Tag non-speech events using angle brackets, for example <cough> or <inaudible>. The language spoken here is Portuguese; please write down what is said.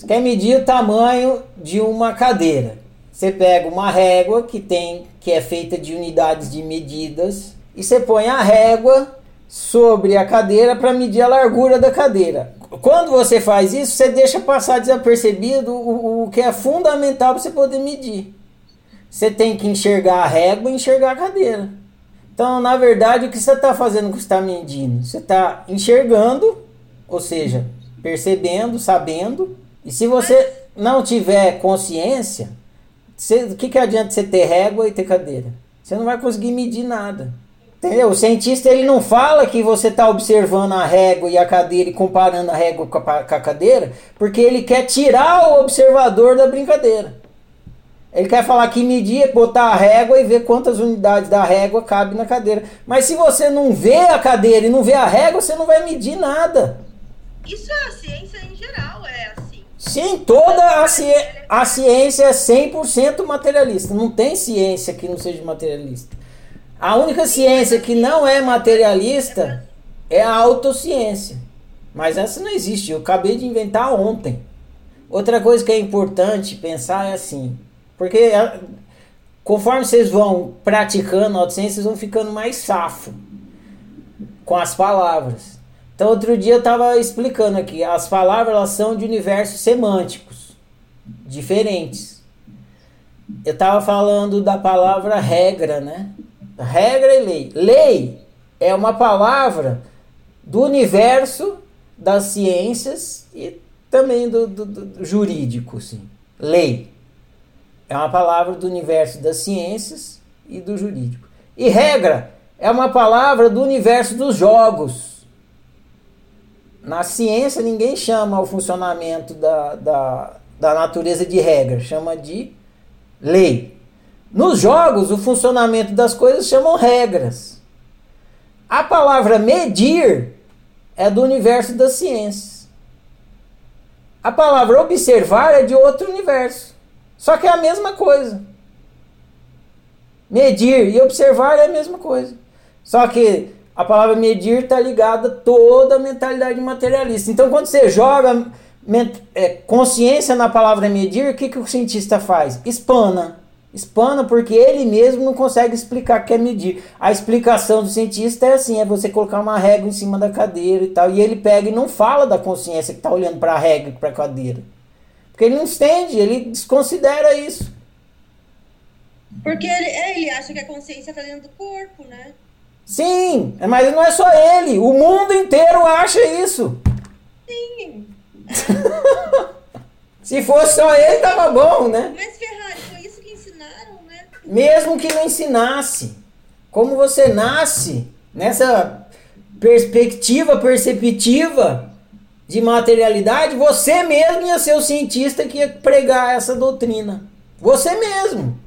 Você quer medir o tamanho de uma cadeira. Você pega uma régua que tem que é feita de unidades de medidas e você põe a régua sobre a cadeira para medir a largura da cadeira. Quando você faz isso, você deixa passar desapercebido o, o que é fundamental para você poder medir. Você tem que enxergar a régua e enxergar a cadeira. Então, na verdade, o que você está fazendo com que está medindo? Você está enxergando, ou seja, percebendo, sabendo. E se você não tiver consciência, o que, que adianta você ter régua e ter cadeira? Você não vai conseguir medir nada. Entendeu? O cientista ele não fala que você está observando a régua e a cadeira e comparando a régua com a, com a cadeira, porque ele quer tirar o observador da brincadeira. Ele quer falar que medir, botar a régua e ver quantas unidades da régua cabe na cadeira. Mas se você não vê a cadeira e não vê a régua, você não vai medir nada. Isso é a ciência em geral, é. Sim, toda a, ci a ciência é 100% materialista. Não tem ciência que não seja materialista. A única ciência que não é materialista é a autociência. Mas essa não existe. Eu acabei de inventar ontem. Outra coisa que é importante pensar é assim. Porque é, conforme vocês vão praticando a autociência, vocês vão ficando mais safo com as palavras. Então, outro dia eu estava explicando aqui. As palavras elas são de universos semânticos diferentes. Eu estava falando da palavra regra, né? Regra e lei. Lei é uma palavra do universo das ciências e também do, do, do jurídico. Sim. Lei é uma palavra do universo das ciências e do jurídico. E regra é uma palavra do universo dos jogos. Na ciência, ninguém chama o funcionamento da, da, da natureza de regra, chama de lei. Nos jogos, o funcionamento das coisas chamam regras. A palavra medir é do universo das ciências. A palavra observar é de outro universo. Só que é a mesma coisa. Medir e observar é a mesma coisa. Só que a palavra medir está ligada a toda a mentalidade materialista. Então, quando você joga é, consciência na palavra medir, o que, que o cientista faz? Espana. Espana porque ele mesmo não consegue explicar o que é medir. A explicação do cientista é assim: é você colocar uma régua em cima da cadeira e tal. E ele pega e não fala da consciência que está olhando para a régua e para a cadeira. Porque ele não entende, ele desconsidera isso. Porque ele, é, ele acha que a consciência está dentro do corpo, né? Sim, mas não é só ele. O mundo inteiro acha isso. Sim. <laughs> Se fosse só ele, tava bom, né? Mas Ferrari, mesmo que não ensinasse. Como você nasce nessa perspectiva perceptiva de materialidade, você mesmo ia ser o cientista que ia pregar essa doutrina. Você mesmo.